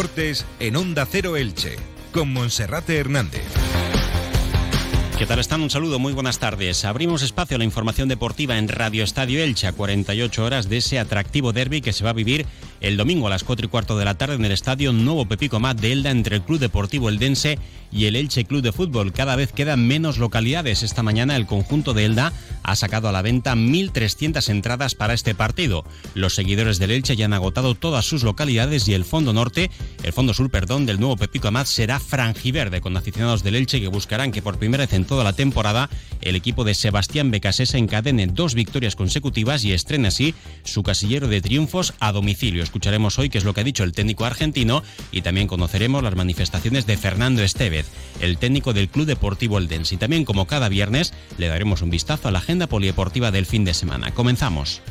Deportes en Onda Cero Elche, con Monserrate Hernández. ¿Qué tal están? Un saludo, muy buenas tardes. Abrimos espacio a la información deportiva en Radio Estadio Elche a 48 horas de ese atractivo derby que se va a vivir el domingo a las 4 y cuarto de la tarde en el estadio Nuevo Pepico Mat de Elda entre el Club Deportivo Eldense y el Elche Club de Fútbol. Cada vez quedan menos localidades. Esta mañana el conjunto de Elda ha sacado a la venta 1.300 entradas para este partido. Los seguidores del Elche ya han agotado todas sus localidades y el fondo norte, el fondo sur, perdón, del Nuevo Pepico Amat será frangiverde con aficionados del Elche que buscarán que por primera vez en toda la temporada el equipo de Sebastián Becasesa encadene dos victorias consecutivas y estrene así su casillero de triunfos a domicilio. Escucharemos hoy qué es lo que ha dicho el técnico argentino y también conoceremos las manifestaciones de Fernando Estevez, el técnico del Club Deportivo Eldense. Y también, como cada viernes, le daremos un vistazo a la agenda polideportiva del fin de semana. Comenzamos.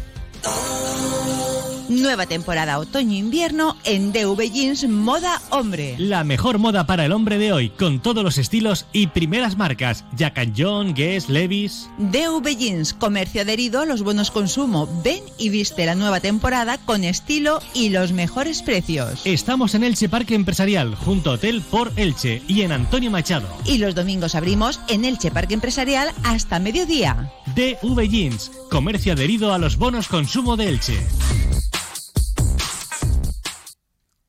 Nueva temporada otoño-invierno en DV Jeans Moda Hombre. La mejor moda para el hombre de hoy, con todos los estilos y primeras marcas. Jack John, Guess, Levis. DV Jeans, comercio adherido a los buenos consumo. Ven y viste la nueva temporada con estilo y los mejores precios. Estamos en Elche Parque Empresarial, junto a Hotel por Elche y en Antonio Machado. Y los domingos abrimos en Elche Parque Empresarial hasta mediodía. DV Jeans, comercio adherido a los bonos consumo de Elche.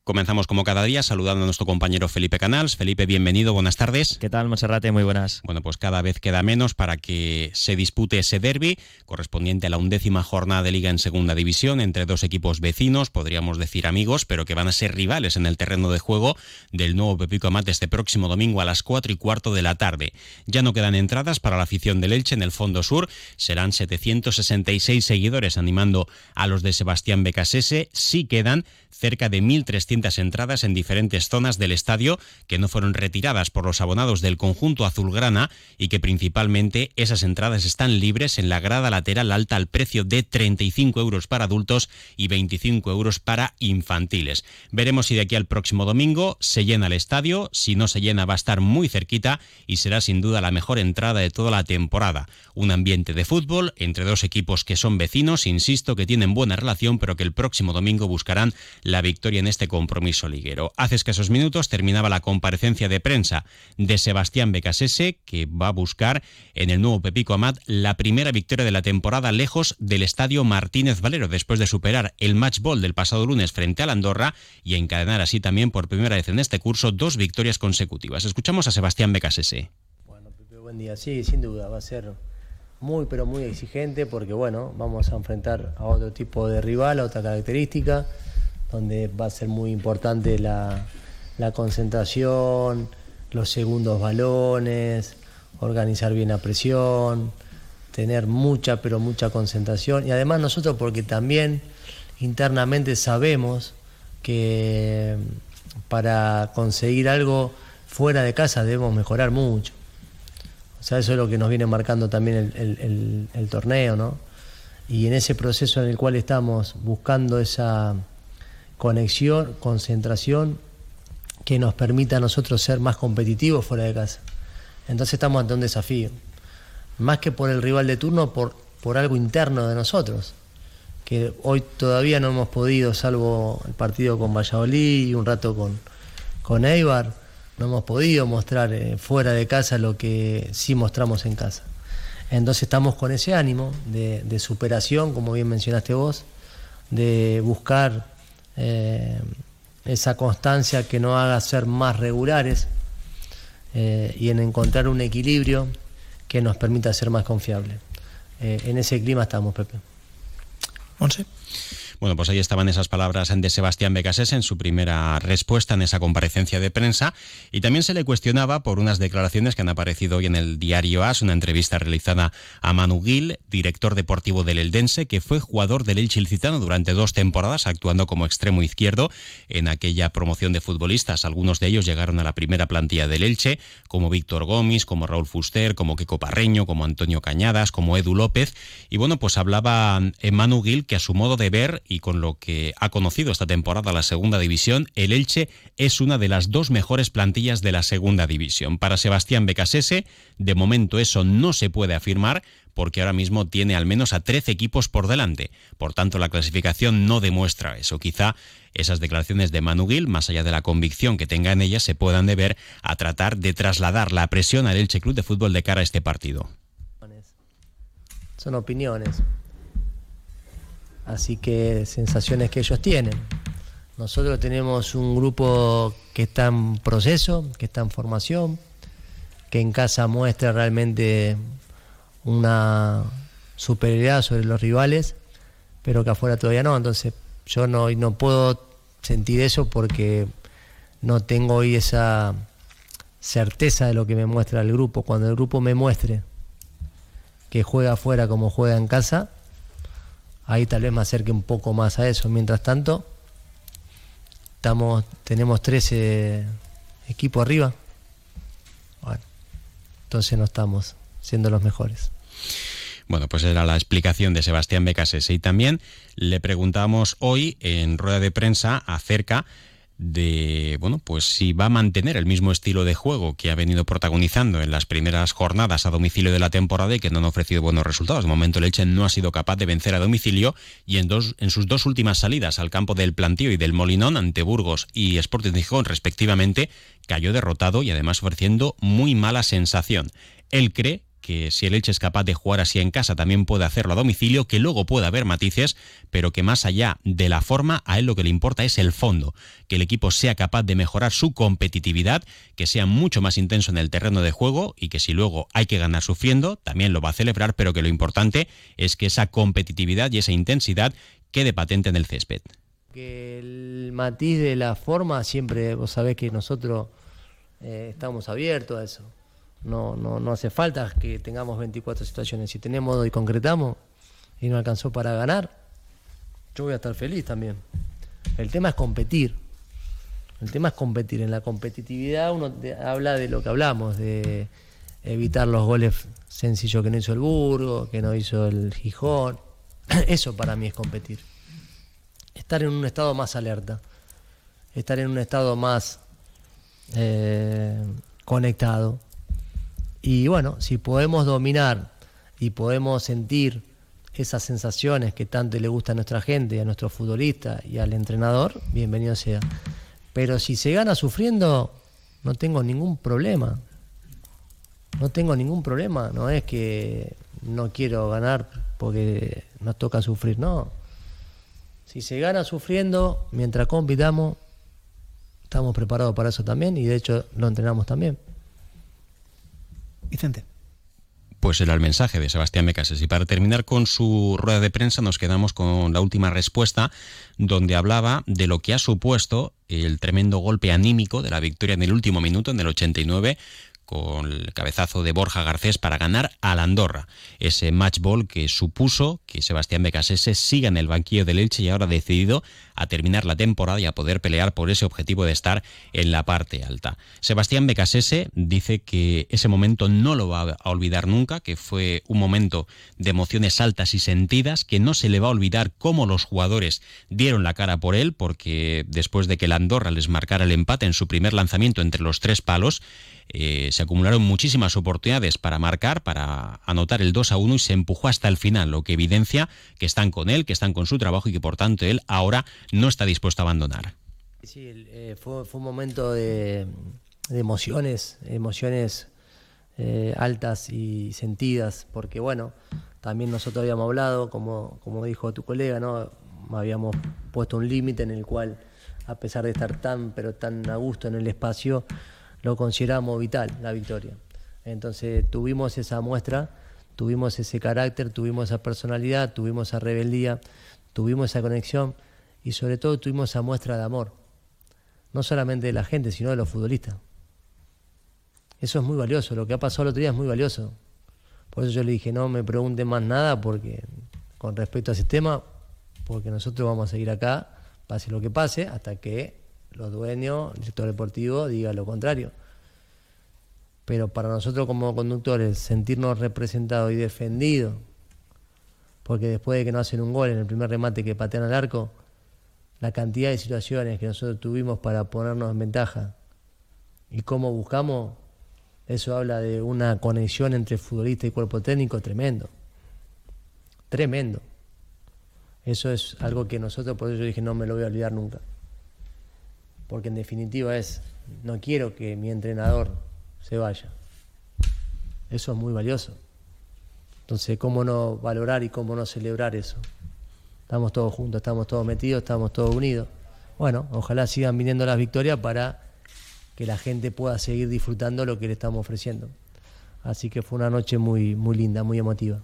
Comenzamos como cada día saludando a nuestro compañero Felipe Canals. Felipe, bienvenido, buenas tardes. ¿Qué tal, Monserrate? Muy buenas. Bueno, pues cada vez queda menos para que se dispute ese derby correspondiente a la undécima jornada de liga en segunda división entre dos equipos vecinos, podríamos decir amigos, pero que van a ser rivales en el terreno de juego del nuevo Pepico Amat este próximo domingo a las cuatro y cuarto de la tarde. Ya no quedan entradas para la afición del Elche en el Fondo Sur. Serán 766 seguidores animando a los de Sebastián Becasese. Sí quedan cerca de 1.300 entradas en diferentes zonas del estadio que no fueron retiradas por los abonados del conjunto azulgrana y que principalmente esas entradas están libres en la grada lateral alta al precio de 35 euros para adultos y 25 euros para infantiles. Veremos si de aquí al próximo domingo se llena el estadio, si no se llena va a estar muy cerquita y será sin duda la mejor entrada de toda la temporada. Un ambiente de fútbol entre dos equipos que son vecinos, insisto, que tienen buena relación, pero que el próximo domingo buscarán la victoria en este compromiso liguero. Hace escasos minutos terminaba la comparecencia de prensa de Sebastián Becasese, que va a buscar en el nuevo Pepico Amat la primera victoria de la temporada lejos del estadio Martínez Valero, después de superar el match ball del pasado lunes frente a la Andorra y encadenar así también por primera vez en este curso dos victorias consecutivas. Escuchamos a Sebastián Becasese. Bueno, Pepe, buen día. Sí, sin duda, va a ser muy pero muy exigente porque bueno, vamos a enfrentar a otro tipo de rival, a otra característica donde va a ser muy importante la, concentración, los segundos balones, organizar bien la presión, tener mucha, pero mucha concentración. Y además nosotros porque también internamente sabemos que para conseguir algo fuera de casa debemos mejorar mucho. O sea, eso es lo que nos viene marcando también el, torneo, ¿no? Y en ese proceso en el cual estamos buscando esa conexión, concentración que nos permita a nosotros ser más competitivos fuera de casa. Entonces estamos ante un desafío, más que por el rival de turno, por, por algo interno de nosotros, que hoy todavía no hemos podido, salvo el partido con Valladolid y un rato con, con Eibar, no hemos podido mostrar eh, fuera de casa lo que sí mostramos en casa. Entonces estamos con ese ánimo de, de superación, como bien mencionaste vos, de buscar eh, esa constancia que nos haga ser más regulares eh, y en encontrar un equilibrio que nos permita ser más confiables. Eh, en ese clima estamos, Pepe. Bueno, pues ahí estaban esas palabras de Sebastián Becasés en su primera respuesta en esa comparecencia de prensa y también se le cuestionaba por unas declaraciones que han aparecido hoy en el diario AS, una entrevista realizada a Manu Gil, director deportivo del Eldense, que fue jugador del Elche Ilicitano durante dos temporadas, actuando como extremo izquierdo en aquella promoción de futbolistas. Algunos de ellos llegaron a la primera plantilla del Elche, como Víctor Gómez, como Raúl Fuster, como Kiko Parreño, como Antonio Cañadas, como Edu López. Y bueno, pues hablaba Manu Gil que a su modo de ver y con lo que ha conocido esta temporada la segunda división, el Elche es una de las dos mejores plantillas de la segunda división. Para Sebastián Becasese, de momento eso no se puede afirmar porque ahora mismo tiene al menos a 13 equipos por delante. Por tanto, la clasificación no demuestra eso. Quizá esas declaraciones de Manu Gil, más allá de la convicción que tenga en ellas, se puedan deber a tratar de trasladar la presión al Elche Club de Fútbol de cara a este partido. Son opiniones. Así que sensaciones que ellos tienen. Nosotros tenemos un grupo que está en proceso, que está en formación, que en casa muestra realmente una superioridad sobre los rivales, pero que afuera todavía no. Entonces yo no, no puedo sentir eso porque no tengo hoy esa certeza de lo que me muestra el grupo. Cuando el grupo me muestre que juega afuera como juega en casa, ahí tal vez me acerque un poco más a eso. Mientras tanto, Estamos, tenemos 13 equipos arriba. Bueno, entonces no estamos siendo los mejores. Bueno, pues era la explicación de Sebastián Becasese. Y también le preguntamos hoy en rueda de prensa acerca de, bueno, pues si va a mantener el mismo estilo de juego que ha venido protagonizando en las primeras jornadas a domicilio de la temporada y que no han ofrecido buenos resultados. De momento el Elche no ha sido capaz de vencer a domicilio y en, dos, en sus dos últimas salidas al campo del Plantío y del Molinón ante Burgos y Sporting Gijón respectivamente, cayó derrotado y además ofreciendo muy mala sensación. Él cree que si el Elche es capaz de jugar así en casa, también puede hacerlo a domicilio, que luego puede haber matices, pero que más allá de la forma, a él lo que le importa es el fondo, que el equipo sea capaz de mejorar su competitividad, que sea mucho más intenso en el terreno de juego y que si luego hay que ganar sufriendo, también lo va a celebrar, pero que lo importante es que esa competitividad y esa intensidad quede patente en el césped. Que el matiz de la forma siempre, vos sabés que nosotros eh, estamos abiertos a eso no, no, no hace falta que tengamos 24 situaciones. Si tenemos y concretamos y no alcanzó para ganar, yo voy a estar feliz también. El tema es competir. El tema es competir. En la competitividad uno habla de lo que hablamos, de evitar los goles sencillos que no hizo el Burgo, que no hizo el Gijón. Eso para mí es competir. Estar en un estado más alerta, estar en un estado más eh, conectado, y bueno, si podemos dominar y podemos sentir esas sensaciones que tanto le gusta a nuestra gente, a nuestro futbolista y al entrenador, bienvenido sea. Pero si se gana sufriendo, no tengo ningún problema. No tengo ningún problema. No es que no quiero ganar porque nos toca sufrir, no. Si se gana sufriendo, mientras compitamos, estamos preparados para eso también y de hecho lo entrenamos también. Vicente. Pues era el mensaje de Sebastián Mecases. Y para terminar con su rueda de prensa, nos quedamos con la última respuesta, donde hablaba de lo que ha supuesto el tremendo golpe anímico de la victoria en el último minuto, en el 89, con el cabezazo de Borja Garcés para ganar a la Andorra. Ese match ball que supuso que Sebastián Becasese siga en el banquillo del Elche y ahora decidido a terminar la temporada y a poder pelear por ese objetivo de estar en la parte alta. Sebastián Becasese dice que ese momento no lo va a olvidar nunca, que fue un momento de emociones altas y sentidas, que no se le va a olvidar cómo los jugadores dieron la cara por él, porque después de que la Andorra les marcara el empate en su primer lanzamiento entre los tres palos, eh, se acumularon muchísimas oportunidades para marcar, para anotar el 2 a 1 y se empujó hasta el final, lo que evidencia que están con él, que están con su trabajo y que por tanto él ahora no está dispuesto a abandonar. Sí, eh, fue, un momento de, emociones, emociones eh, altas y sentidas, porque bueno, también nosotros habíamos hablado, como, como dijo tu colega, ¿no? habíamos puesto un límite en el cual, a pesar de estar tan, pero tan a gusto en el espacio, lo consideramos vital, la victoria. Entonces tuvimos esa muestra, tuvimos ese carácter, tuvimos esa personalidad, tuvimos esa rebeldía, tuvimos esa conexión y sobre todo tuvimos esa muestra de amor, no solamente de la gente, sino de los futbolistas. Eso es muy valioso, lo que ha pasado el otro día es muy valioso. Por eso yo le dije, no me pregunten más nada porque con respecto a ese tema, porque nosotros vamos a seguir acá, pase lo que pase, hasta que los dueños, el sector deportivo diga lo contrario. Pero para nosotros como conductores, sentirnos representados y defendidos, porque después de que nos hacen un gol en el primer remate que patean al arco, la cantidad de situaciones que nosotros tuvimos para ponernos en ventaja y cómo buscamos, eso habla de una conexión entre futbolista y cuerpo técnico tremendo. tremendo. Eso es algo que nosotros, por eso yo dije, no me lo voy a olvidar nunca. Porque en definitiva es, no quiero que mi entrenador se vaya. Eso es muy valioso. Entonces, ¿cómo no valorar y cómo no celebrar eso? Estamos todos juntos, estamos todos metidos, estamos todos unidos. Bueno, ojalá sigan viniendo las victorias para que la gente pueda seguir disfrutando lo que le estamos ofreciendo. Así que fue una noche muy, muy linda, muy emotiva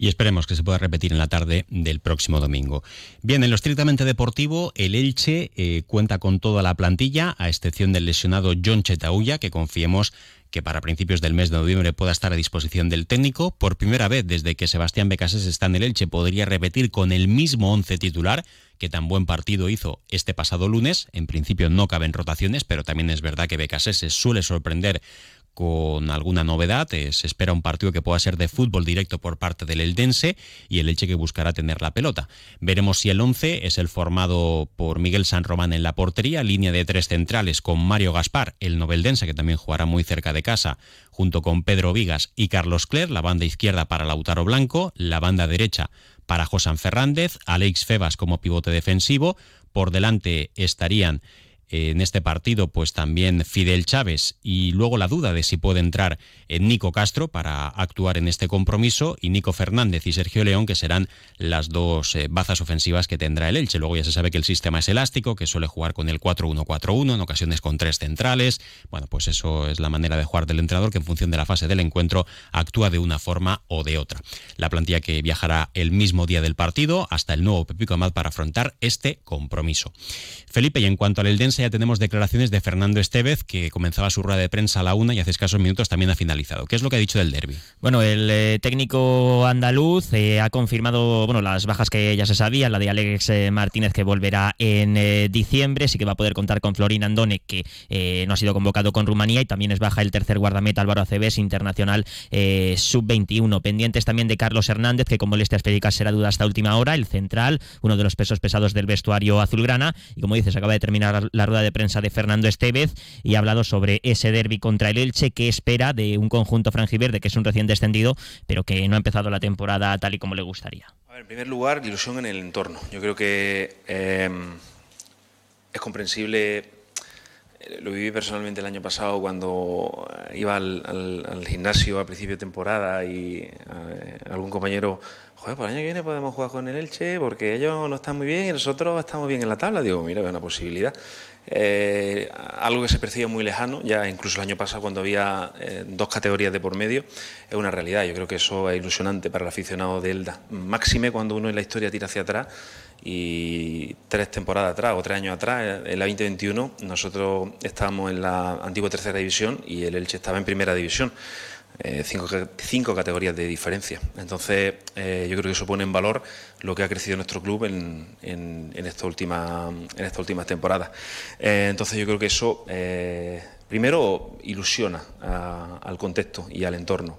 y esperemos que se pueda repetir en la tarde del próximo domingo. Bien, en lo estrictamente deportivo, el Elche eh, cuenta con toda la plantilla, a excepción del lesionado John Chetauya, que confiemos que para principios del mes de noviembre pueda estar a disposición del técnico. Por primera vez desde que Sebastián Becases está en el Elche, podría repetir con el mismo once titular que tan buen partido hizo este pasado lunes. En principio no caben rotaciones, pero también es verdad que Becases suele sorprender con alguna novedad. Eh, se espera un partido que pueda ser de fútbol directo por parte del Eldense y el Elche que buscará tener la pelota. Veremos si el 11 es el formado por Miguel San Román en la portería, línea de tres centrales con Mario Gaspar, el noveldense que también jugará muy cerca de casa, junto con Pedro Vigas y Carlos Cler, la banda izquierda para Lautaro Blanco, la banda derecha para Josan Fernández, Alex Febas como pivote defensivo, por delante estarían en este partido, pues también Fidel Chávez y luego la duda de si puede entrar en Nico Castro para actuar en este compromiso y Nico Fernández y Sergio León, que serán las dos eh, bazas ofensivas que tendrá el Elche. Luego ya se sabe que el sistema es elástico, que suele jugar con el 4-1-4-1, en ocasiones con tres centrales. Bueno, pues eso es la manera de jugar del entrenador, que en función de la fase del encuentro actúa de una forma o de otra. La plantilla que viajará el mismo día del partido hasta el nuevo Pepico Amat para afrontar este compromiso. Felipe, y en cuanto al Eldense, ya tenemos declaraciones de Fernando Estevez, que comenzaba su rueda de prensa a la una y hace escasos minutos también ha finalizado. ¿Qué es lo que ha dicho del derby? Bueno, el eh, técnico andaluz eh, ha confirmado bueno, las bajas que ya se sabían, la de Alex eh, Martínez que volverá en diciembre, sí que va a poder contar con Florín Andone, que no ha sido convocado con Rumanía, y también es baja el tercer guardameta Álvaro Aceves, internacional sub-21. Pendientes también de Carlos Hernández, que con molestias físicas será duda hasta última hora, el central, uno de los pesos pesados del vestuario azulgrana, y como dices, acaba de terminar la de prensa de Fernando Estevez y ha hablado sobre ese derby contra el Elche que espera de un conjunto franjiverde que es un recién descendido, pero que no ha empezado la temporada tal y como le gustaría. en primer lugar, ilusión en el entorno. Yo creo que em, es comprensible eh, lo viví personalmente el año pasado cuando eh, iba al, gimnasio a principio de temporada y eh, algún compañero joder, por el año que viene podemos jugar con el Elche porque ellos no están muy bien y nosotros estamos bien en la tabla. Digo, mira, es una posibilidad. Eh, algo que se percibía muy lejano, ya incluso el año pasado cuando había dos categorías de por medio, es una realidad. Yo creo que eso es ilusionante para el aficionado de Elda. Máxime cuando uno en la historia tira hacia atrás y tres temporadas atrás o tres años atrás, en la 2021, nosotros estábamos en la antigua tercera división y el Elche estaba en primera división. Eh, cinco, categorías de diferencia. Entonces, eh, yo creo que eso pone en valor lo que ha crecido nuestro club en, esta, última, en esta últimas temporadas. Eh, entonces, yo creo que eso, primero, ilusiona al contexto y al entorno.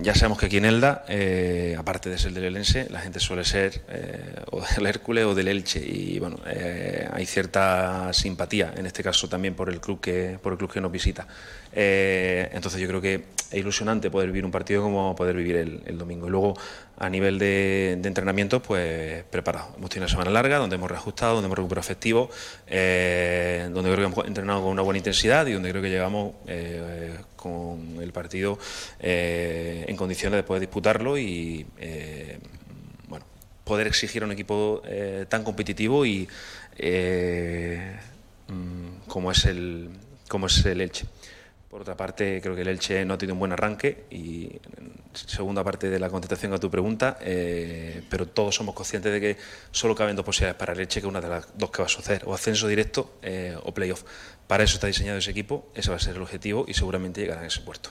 Ya sabemos que aquí en Elda, eh, aparte de ser del Elense, la gente suele ser eh, o del Hércules o del Elche y bueno, eh, hay cierta simpatía en este caso también por el club que por el club que nos visita. entonces yo creo que es ilusionante poder vivir un partido como poder vivir el, domingo. Y luego a nivel de, entrenamiento, pues preparado. Hemos tenido una semana larga donde hemos reajustado, donde hemos recuperado efectivo, donde creo que hemos entrenado con una buena intensidad y donde creo que llegamos con el partido eh, en condiciones de poder disputarlo y eh, bueno, poder exigir a un equipo eh, tan competitivo y mm, como es el como es el Elche. Por otra parte, creo que el Elche no ha tenido un buen arranque y segunda parte de la contestación a tu pregunta, pero todos somos conscientes de que solo caben dos posibilidades para el Elche, que una de las dos que va a suceder, o ascenso directo o playoff. Para eso está diseñado ese equipo, ese va a ser el objetivo y seguramente llegará a ese puerto.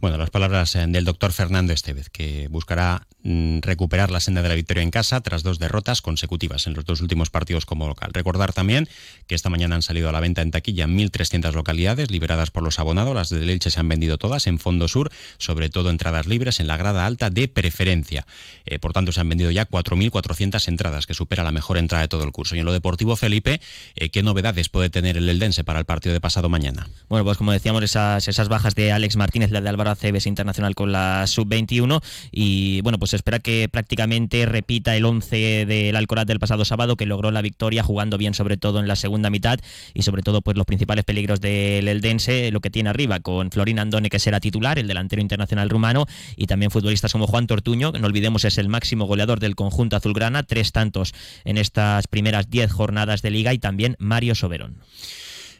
Bueno, las palabras eh, del doctor Fernando Estevez, que buscará mm, recuperar la senda de la victoria en casa tras dos derrotas consecutivas en los dos últimos partidos como local. Recordar también que esta mañana han salido a la venta en taquilla 1.300 localidades liberadas por los abonados las de Elche se han vendido todas en Fondo Sur, sobre todo entradas libres en la grada alta de preferencia. Eh, por tanto, se han vendido ya 4.400 entradas, que supera la mejor entrada de todo el curso. Y en lo deportivo, Felipe, eh, ¿qué novedades puede tener el Eldense para el partido de pasado mañana? Bueno, pues como decíamos, esas, bajas de Alex Martínez, la de Álvaro Aceves internacional con la sub-21, y bueno, pues espera que prácticamente repita el 11 del Alcoraz del pasado sábado, que logró la victoria jugando bien sobre todo en la segunda mitad y sobre todo pues los principales peligros del Eldense, lo que tiene arriba con Florín Andone que será titular, el delantero internacional rumano y también futbolistas como Juan Tortuño, que no olvidemos es el máximo goleador del conjunto azulgrana, tres tantos en estas primeras diez jornadas de liga y también Mario Soberón.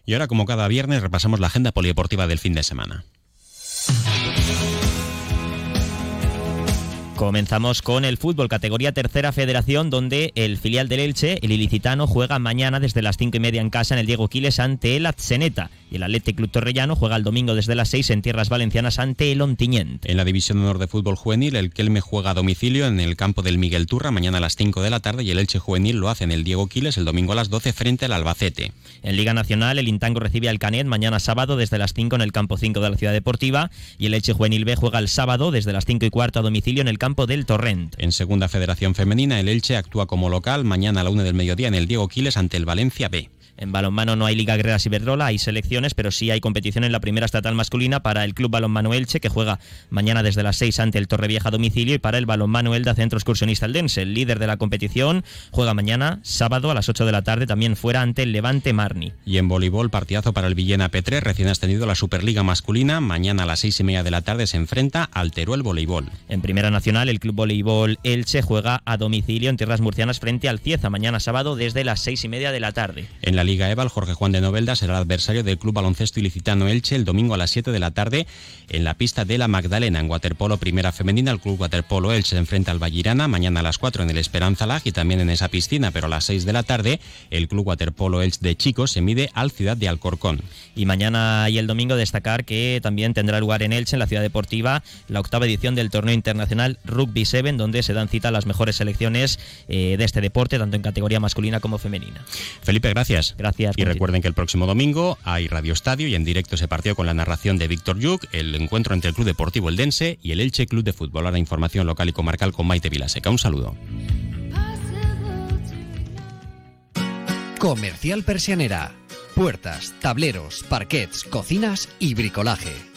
Y ahora como cada viernes repasamos la agenda polideportiva del fin de semana. Comenzamos con el fútbol, categoría tercera federación, donde el filial del Elche, el ilicitano, juega mañana desde las cinco y media en casa en el Diego Quiles ante el Atzeneta. Y el Athletic Club Torrellano juega el domingo desde las seis en tierras valencianas ante el Ontiñent. En la división de honor de fútbol juvenil, el Kelme juega a domicilio en el campo del Miguel Turra mañana a las 5 de la tarde y el Elche juvenil lo hace en el Diego Quiles el domingo a las 12 frente al Albacete. En Liga Nacional, el Intango recibe al Canet mañana sábado desde las 5 en el campo 5 de la Ciudad Deportiva y el Elche Juvenil B juega el sábado desde las 5 y cuarto a domicilio en el campo del. En Segunda Federación Femenina, el Elche actúa como local mañana a la 1 del mediodía en el Diego Quiles ante el Valencia B. En balonmano no hay Liga Guerreras Iberdrola, hay selecciones, pero sí hay competición en la primera estatal masculina para el Club Balonmano Elche, que juega mañana desde las 6 ante el Torrevieja domicilio, y para el Balonmano Elda Centro Excursionista Eldense. El líder de la competición juega mañana, sábado, a las 8 de la tarde, también fuera ante el Levante Marni. Y en voleibol, partidazo para el Villena P3, recién ascendido a la Superliga masculina. Mañana a las 6 y media de la tarde se enfrenta al Teruel Voleibol. En Primera Nacional, el Club Voleibol Elche juega a domicilio en tierras murcianas frente al Cieza, mañana sábado desde las 6 y media de la tarde. En la Liga Eval, Jorge Juan de Novelda será el adversario del Club Baloncesto Ilicitano Elche el domingo a las 7 de la tarde en la pista de la Magdalena. En waterpolo primera femenina, el Club Waterpolo Elche se enfrenta al Vallirana mañana a las 4 en el Esperanza Lag y también en esa piscina, pero a las 6 de la tarde el Club Waterpolo Elche de chicos se mide al Ciudad de Alcorcón. Y mañana y el domingo destacar que también tendrá lugar en Elche, en la Ciudad Deportiva, la octava edición del torneo internacional Rugby 7, donde se dan cita las mejores selecciones eh, de este deporte, tanto en categoría masculina como femenina. Felipe, gracias. Gracias. Y recuerden que el próximo domingo hay Radio Estadio y en directo se partió con la narración de Víctor Yuk, el encuentro entre el Club Deportivo Eldense y el Elche Club de Fútbol. Ahora información local y comarcal con Maite Vilaseca. Un saludo. Comercial Persianera. Puertas, tableros, parquets, cocinas y bricolaje